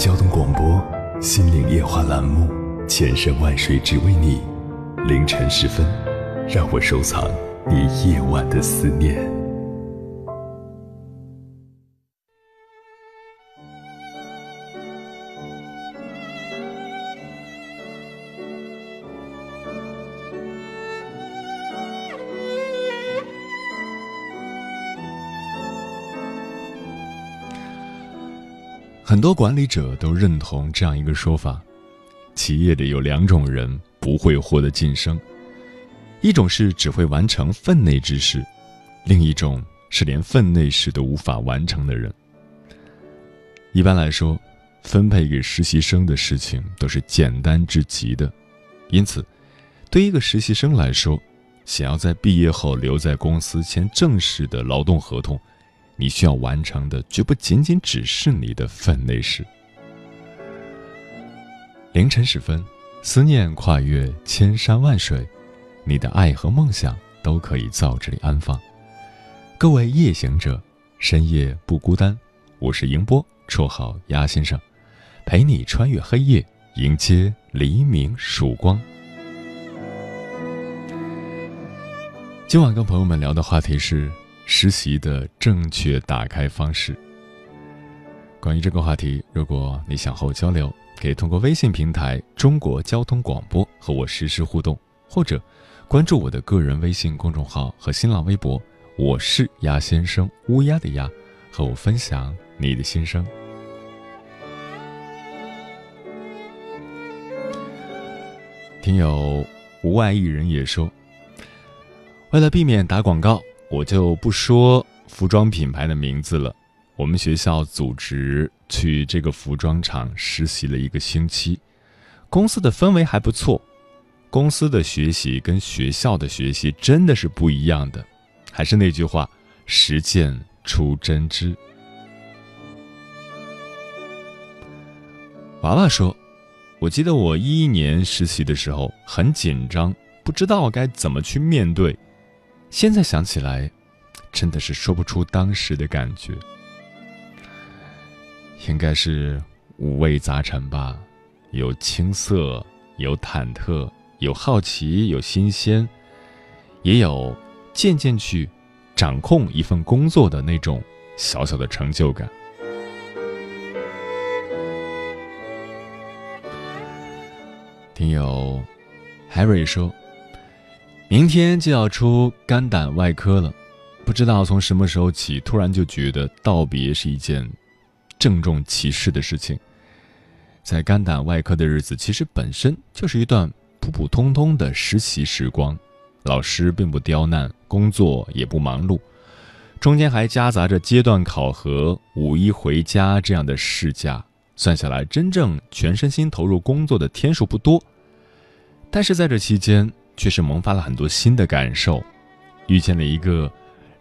交通广播《心灵夜话》栏目，千山万水只为你，凌晨时分，让我收藏你夜晚的思念。很多管理者都认同这样一个说法：企业里有两种人不会获得晋升，一种是只会完成分内之事，另一种是连分内事都无法完成的人。一般来说，分配给实习生的事情都是简单至极的，因此，对一个实习生来说，想要在毕业后留在公司签正式的劳动合同。你需要完成的绝不仅仅只是你的分内事。凌晨时分，思念跨越千山万水，你的爱和梦想都可以在这里安放。各位夜行者，深夜不孤单。我是迎波，绰号鸭先生，陪你穿越黑夜，迎接黎明曙光。今晚跟朋友们聊的话题是。实习的正确打开方式。关于这个话题，如果你想和我交流，可以通过微信平台“中国交通广播”和我实时互动，或者关注我的个人微信公众号和新浪微博“我是鸭先生”（乌鸦的鸭），和我分享你的心声。听友无外一人也说，为了避免打广告。我就不说服装品牌的名字了。我们学校组织去这个服装厂实习了一个星期，公司的氛围还不错。公司的学习跟学校的学习真的是不一样的。还是那句话，实践出真知。娃娃说：“我记得我一一年实习的时候很紧张，不知道该怎么去面对。”现在想起来，真的是说不出当时的感觉，应该是五味杂陈吧，有青涩，有忐忑，有好奇，有新鲜，也有渐渐去掌控一份工作的那种小小的成就感。听友 Harry 说。明天就要出肝胆外科了，不知道从什么时候起，突然就觉得道别是一件郑重其事的事情。在肝胆外科的日子，其实本身就是一段普普通通的实习时光，老师并不刁难，工作也不忙碌，中间还夹杂着阶段考核、五一回家这样的事假，算下来，真正全身心投入工作的天数不多。但是在这期间，却是萌发了很多新的感受，遇见了一个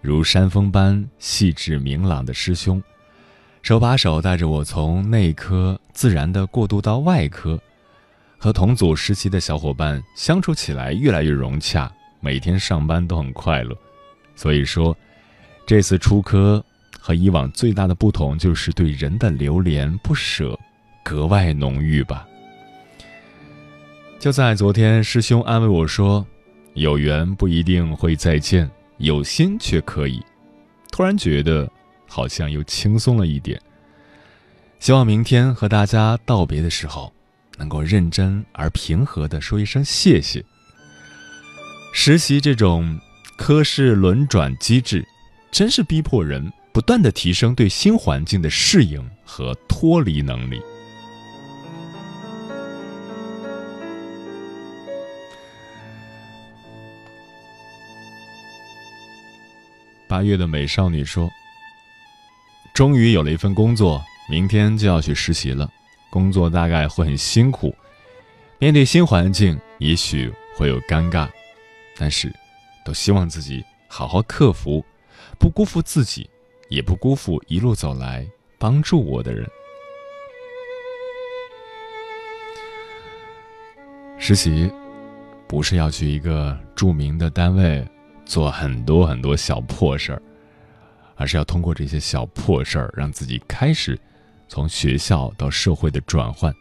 如山峰般细致明朗的师兄，手把手带着我从内科自然的过渡到外科，和同组实习的小伙伴相处起来越来越融洽，每天上班都很快乐。所以说，这次出科和以往最大的不同就是对人的留恋不舍格外浓郁吧。就在昨天，师兄安慰我说：“有缘不一定会再见，有心却可以。”突然觉得好像又轻松了一点。希望明天和大家道别的时候，能够认真而平和的说一声谢谢。实习这种科室轮转机制，真是逼迫人不断的提升对新环境的适应和脱离能力。八月的美少女说：“终于有了一份工作，明天就要去实习了。工作大概会很辛苦，面对新环境，也许会有尴尬，但是，都希望自己好好克服，不辜负自己，也不辜负一路走来帮助我的人。实习，不是要去一个著名的单位做很多很多小破事儿，而是要通过这些小破事儿，让自己开始从学校到社会的转换，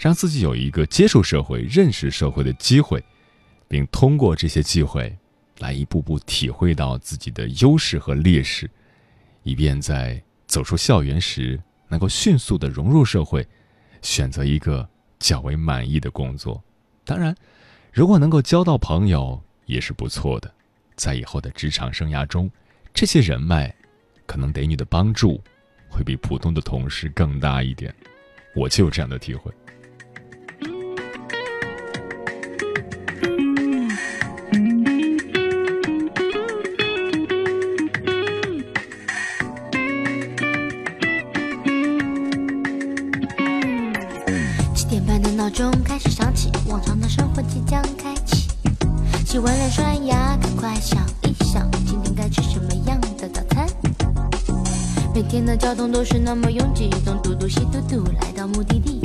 让自己有一个接触社会、认识社会的机会，并通过这些机会，来一步步体会到自己的优势和劣势，以便在走出校园时能够迅速的融入社会，选择一个较为满意的工作。当然，如果能够交到朋友也是不错的，在以后的职场生涯中，这些人脉可能给你的帮助会比普通的同事更大一点。我就有这样的体会。七点半的闹钟开始响起，往常的生活即将开启洗完脸刷牙，想一想，今天该吃什么样的早餐。每天的交通都是那么拥挤，东嘟嘟西嘟嘟，来到目的地。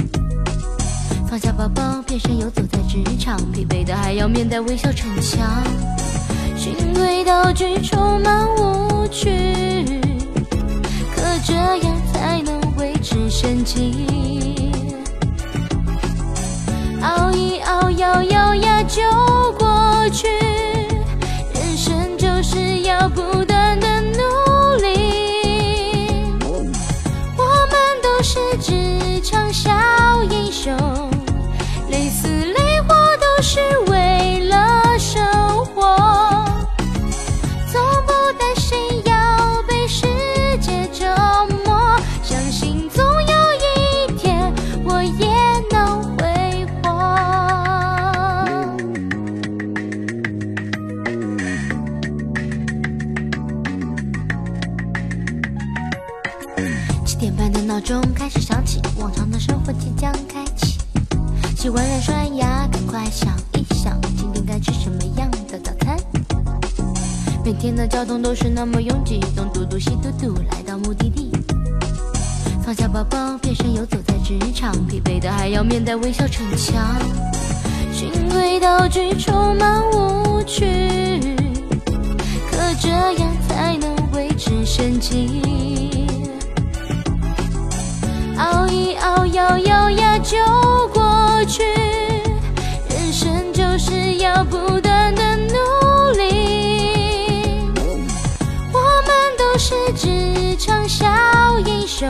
放下包包，变身游走在职场，疲惫的还要面带微笑逞强。循规蹈矩充满无趣，可这样才能维持生机。熬一熬，咬咬牙就过。去，找不到放下包包，变身游走在职场，疲惫的还要面带微笑逞强。循规蹈矩充满无趣，可这样才能维持生机。熬一熬，咬咬牙就过去。人生就是要不断的努力。我们都是职场小英雄，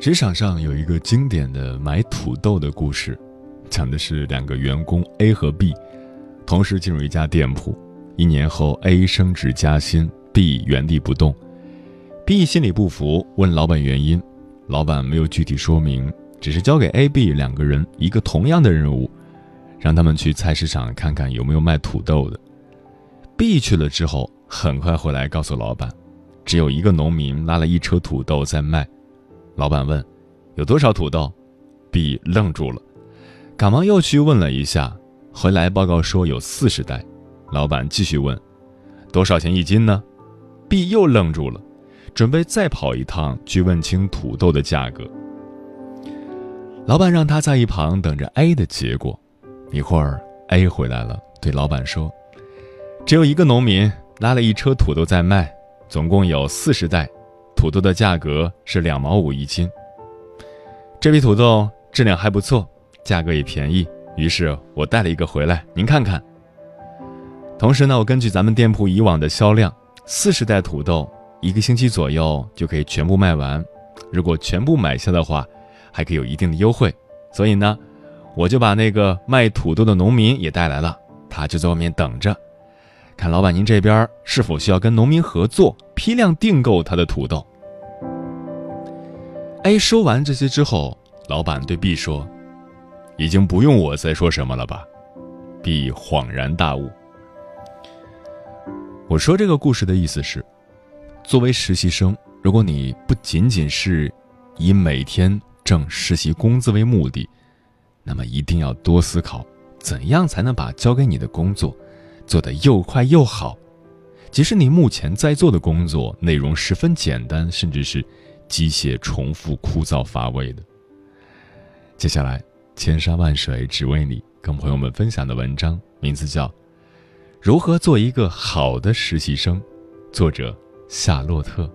职场上有一个经典的买土豆的故事，讲的是两个员工 A 和 B 同时进入一家店铺，一年后 A 升职加薪，，B 原地不动。B 心里不服，问老板原因，老板没有具体说明，只是交给 A、B 两个人一个同样的任务，让他们去菜市场看看有没有卖土豆的。B 去了之后，很快回来告诉老板，只有一个农民拉了一车土豆在卖。老板问：“有多少土豆？”B 愣住了，赶忙又去问了一下，回来报告说有四十袋。老板继续问：“多少钱一斤呢？”B 又愣住了，准备再跑一趟去问清土豆的价格。老板让他在一旁等着 A 的结果。一会儿 A 回来了，对老板说：“只有一个农民拉了一车土豆在卖，总共有四十袋，土豆的价格是两毛五一斤。这批土豆质量还不错，价格也便宜，于是我带了一个回来，您看看。”同时呢，我根据咱们店铺以往的销量，四十袋土豆一个星期左右就可以全部卖完。如果全部买下的话，还可以有一定的优惠。所以呢，我就把那个卖土豆的农民也带来了，他就在外面等着，看老板您这边是否需要跟农民合作，批量订购他的土豆。A 说完这些之后，老板对 B 说：“已经不用我再说什么了吧？”B 恍然大悟。我说这个故事的意思是，作为实习生，如果你不仅仅是以每天挣实习工资为目的，那么一定要多思考，怎样才能把交给你的工作做得又快又好。即使你目前在做的工作内容十分简单，甚至是机械、重复、枯燥乏味的。接下来，千山万水只为你，跟朋友们分享的文章名字叫。如何做一个好的实习生？作者夏洛特。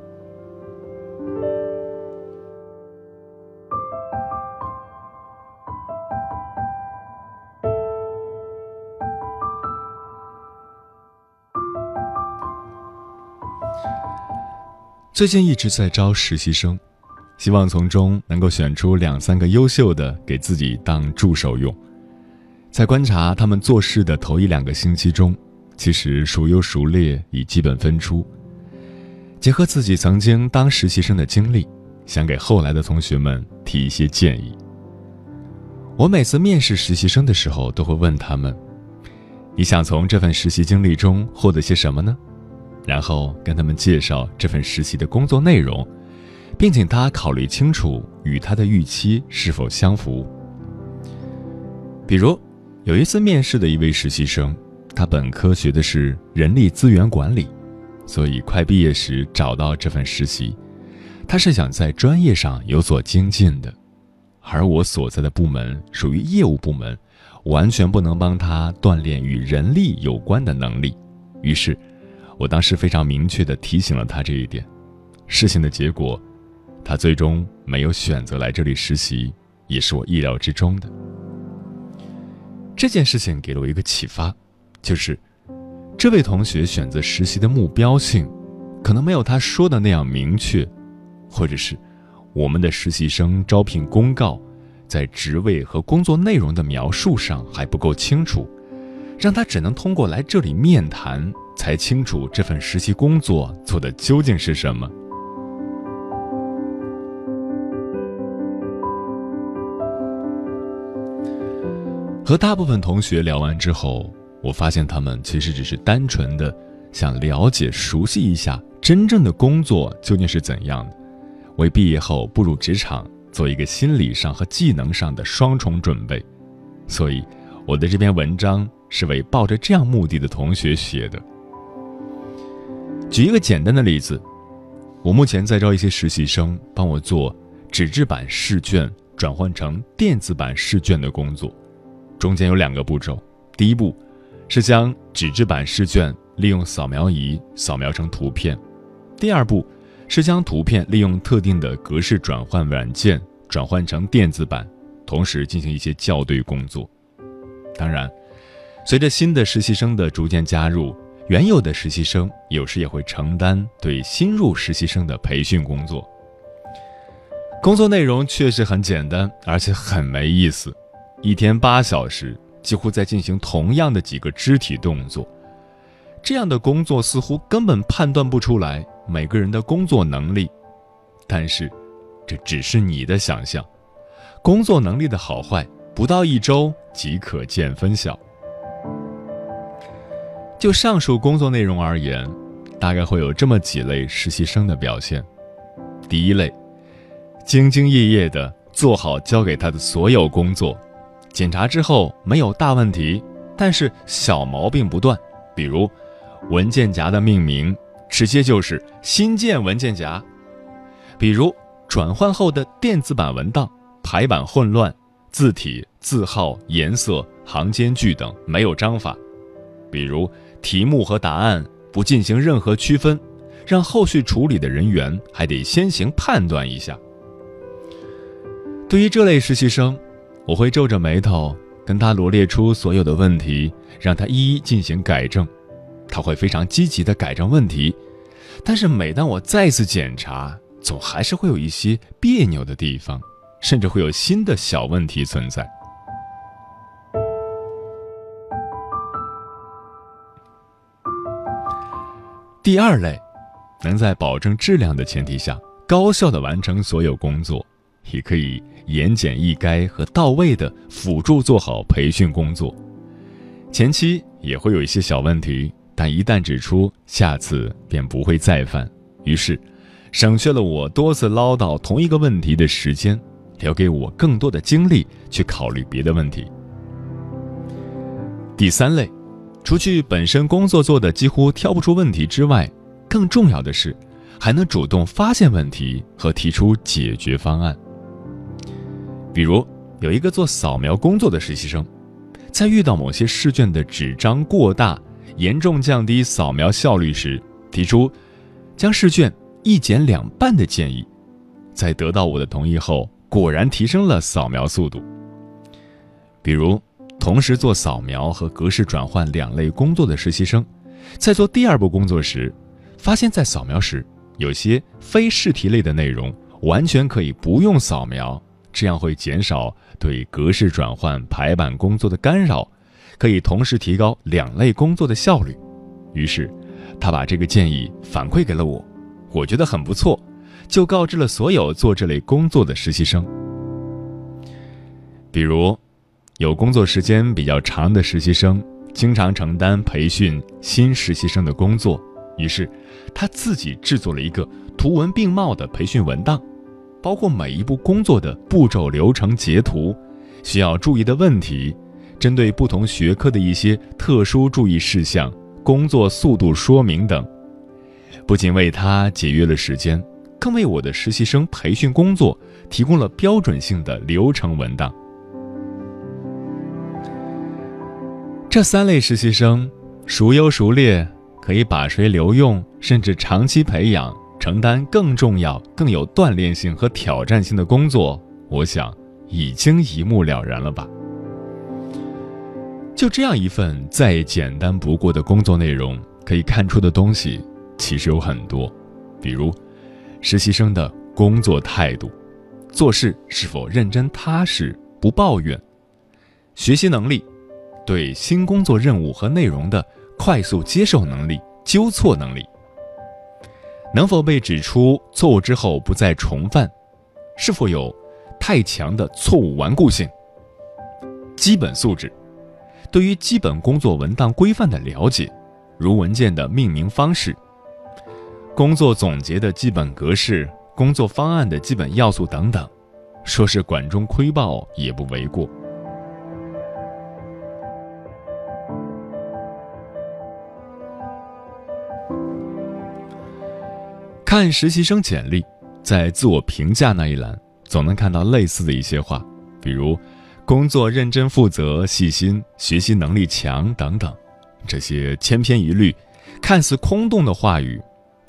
最近一直在招实习生，希望从中能够选出两三个优秀的，给自己当助手用。在观察他们做事的头一两个星期中。其实孰优孰劣已基本分出。结合自己曾经当实习生的经历，想给后来的同学们提一些建议。我每次面试实习生的时候，都会问他们：“你想从这份实习经历中获得些什么呢？”然后跟他们介绍这份实习的工作内容，并请他考虑清楚与他的预期是否相符。比如，有一次面试的一位实习生。他本科学的是人力资源管理，所以快毕业时找到这份实习，他是想在专业上有所精进的。而我所在的部门属于业务部门，完全不能帮他锻炼与人力有关的能力。于是，我当时非常明确地提醒了他这一点。事情的结果，他最终没有选择来这里实习，也是我意料之中的。这件事情给了我一个启发。就是，这位同学选择实习的目标性，可能没有他说的那样明确，或者是我们的实习生招聘公告在职位和工作内容的描述上还不够清楚，让他只能通过来这里面谈才清楚这份实习工作做的究竟是什么。和大部分同学聊完之后。我发现他们其实只是单纯的想了解、熟悉一下真正的工作究竟是怎样的，为毕业后步入职场做一个心理上和技能上的双重准备。所以，我的这篇文章是为抱着这样目的的同学写的。举一个简单的例子，我目前在招一些实习生，帮我做纸质版试卷转换成电子版试卷的工作，中间有两个步骤，第一步。是将纸质版试卷利用扫描仪扫描成图片，第二步是将图片利用特定的格式转换软件转换成电子版，同时进行一些校对工作。当然，随着新的实习生的逐渐加入，原有的实习生有时也会承担对新入实习生的培训工作。工作内容确实很简单，而且很没意思，一天八小时。几乎在进行同样的几个肢体动作，这样的工作似乎根本判断不出来每个人的工作能力，但是，这只是你的想象。工作能力的好坏，不到一周即可见分晓。就上述工作内容而言，大概会有这么几类实习生的表现：第一类，兢兢业业地做好交给他的所有工作，检查之后没有大问题，但是小毛病不断，比如。文件夹的命名直接就是新建文件夹，比如转换后的电子版文档排版混乱，字体、字号、颜色、行间距等没有章法；比如题目和答案不进行任何区分，让后续处理的人员还得先行判断一下。对于这类实习生，我会皱着眉头跟他罗列出所有的问题，让他一一进行改正。他会非常积极地改正问题，但是每当我再次检查，总还是会有一些别扭的地方，甚至会有新的小问题存在。第二类，能在保证质量的前提下，高效地完成所有工作，也可以言简意赅和到位的辅助做好培训工作，前期也会有一些小问题。但一旦指出，下次便不会再犯，于是，省去了我多次唠叨同一个问题的时间，留给我更多的精力去考虑别的问题。第三类，除去本身工作做的几乎挑不出问题之外，更重要的是，还能主动发现问题和提出解决方案。比如，有一个做扫描工作的实习生，在遇到某些试卷的纸张过大。严重降低扫描效率时，提出将试卷一剪两半的建议，在得到我的同意后，果然提升了扫描速度。比如，同时做扫描和格式转换两类工作的实习生，在做第二步工作时，发现，在扫描时有些非试题类的内容完全可以不用扫描，这样会减少对格式转换排版工作的干扰。可以同时提高两类工作的效率，于是，他把这个建议反馈给了我，我觉得很不错，就告知了所有做这类工作的实习生。比如，有工作时间比较长的实习生，经常承担培训新实习生的工作，于是，他自己制作了一个图文并茂的培训文档，包括每一步工作的步骤流程截图，需要注意的问题。针对不同学科的一些特殊注意事项、工作速度说明等，不仅为他节约了时间，更为我的实习生培训工作提供了标准性的流程文档。这三类实习生孰优孰劣，可以把谁留用，甚至长期培养，承担更重要、更有锻炼性和挑战性的工作，我想已经一目了然了吧。就这样一份再简单不过的工作内容，可以看出的东西其实有很多，比如实习生的工作态度，做事是否认真踏实不抱怨，学习能力，对新工作任务和内容的快速接受能力、纠错能力，能否被指出错误之后不再重犯，是否有太强的错误顽固性，基本素质。对于基本工作文档规范的了解，如文件的命名方式、工作总结的基本格式、工作方案的基本要素等等，说是管中窥豹也不为过。看实习生简历，在自我评价那一栏，总能看到类似的一些话，比如。工作认真负责、细心、学习能力强等等，这些千篇一律、看似空洞的话语，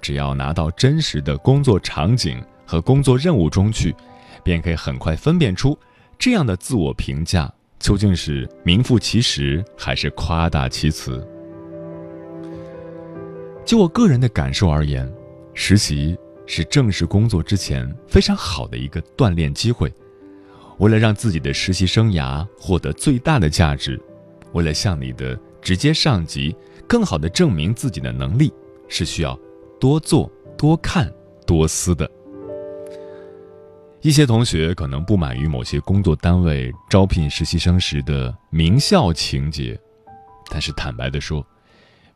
只要拿到真实的工作场景和工作任务中去，便可以很快分辨出这样的自我评价究竟是名副其实还是夸大其词。就我个人的感受而言，实习是正式工作之前非常好的一个锻炼机会。为了让自己的实习生涯获得最大的价值，为了向你的直接上级更好的证明自己的能力，是需要多做、多看、多思的。一些同学可能不满于某些工作单位招聘实习生时的名校情节，但是坦白的说，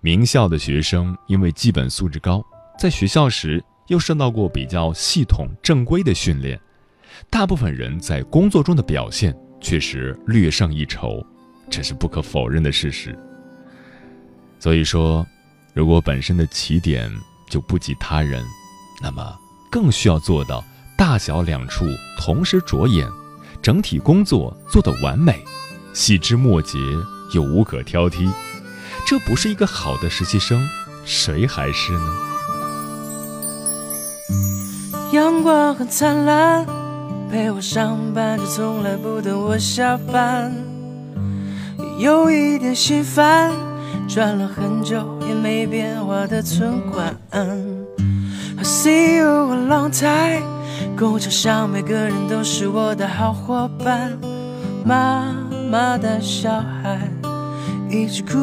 名校的学生因为基本素质高，在学校时又受到过比较系统正规的训练，大部分人在工作中的表现确实略胜一筹，这是不可否认的事实。所以说，如果本身的起点就不及他人，那么更需要做到。大小两处同时着眼，整体工作做得完美，细枝末节又无可挑剔，这不是一个好的实习生，谁还是呢？阳光很灿烂，陪我上班就从来不等我下班，有一点心烦，转了很久也没变化的存款。I see you a long time。工厂上每个人都是我的好伙伴，妈妈的小孩一直哭，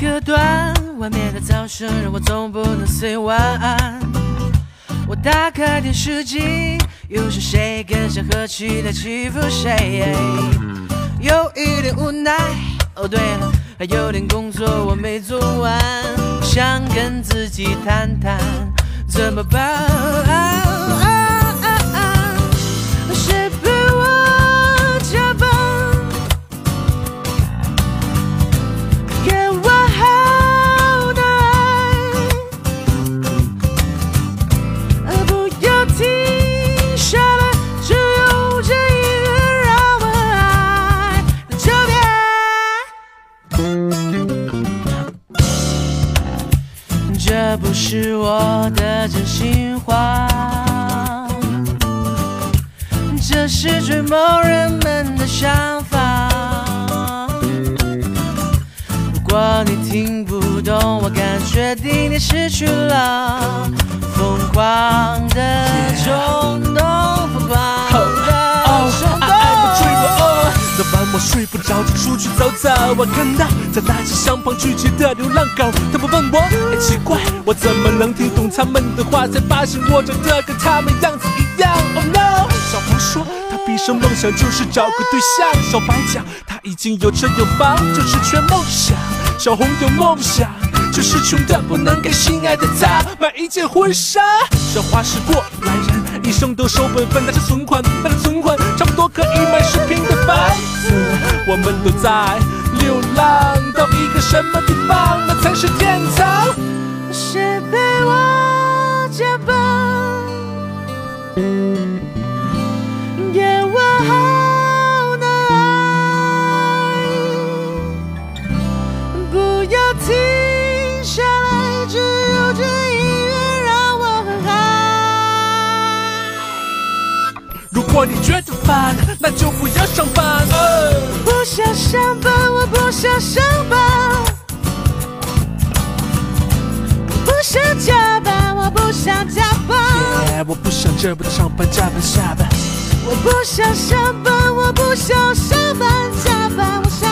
隔断，外面的噪声让我总不能 say 晚安。我打开电视机，又是谁跟谁合起来欺负谁？有一点无奈。哦对了，还有点工作我没做完，想跟自己谈谈怎么办？是我的真心话，这是追梦人们的想法。如果你听不懂，我敢确定你失去了疯狂的冲动，疯狂的冲动。我睡不着就出去走走，我看到在大街上旁聚集的流浪狗，他们问我，哎奇怪，我怎么能听懂他们的话？才发现我长得跟他们样子一样。Oh no！小黄说他毕生梦想就是找个对象，小白讲他已经有车有房，就是缺梦想。小红有梦想，就是穷的不能给心爱的他买一件婚纱。小花是过来人。一生都守本分，拿着存款，带着存款，差不多可以买十平的房子。我们都在流浪，到一个什么地方，那才是天堂？谁陪我加班？夜晚好难挨，不要停下来，只有这音乐让我很嗨。如果你觉得烦，那就不要上班。不想上班，我不想上班。不想加班，我不想加班。我不想这不得上班，加班下班。我不想上班，我不想上班，加班。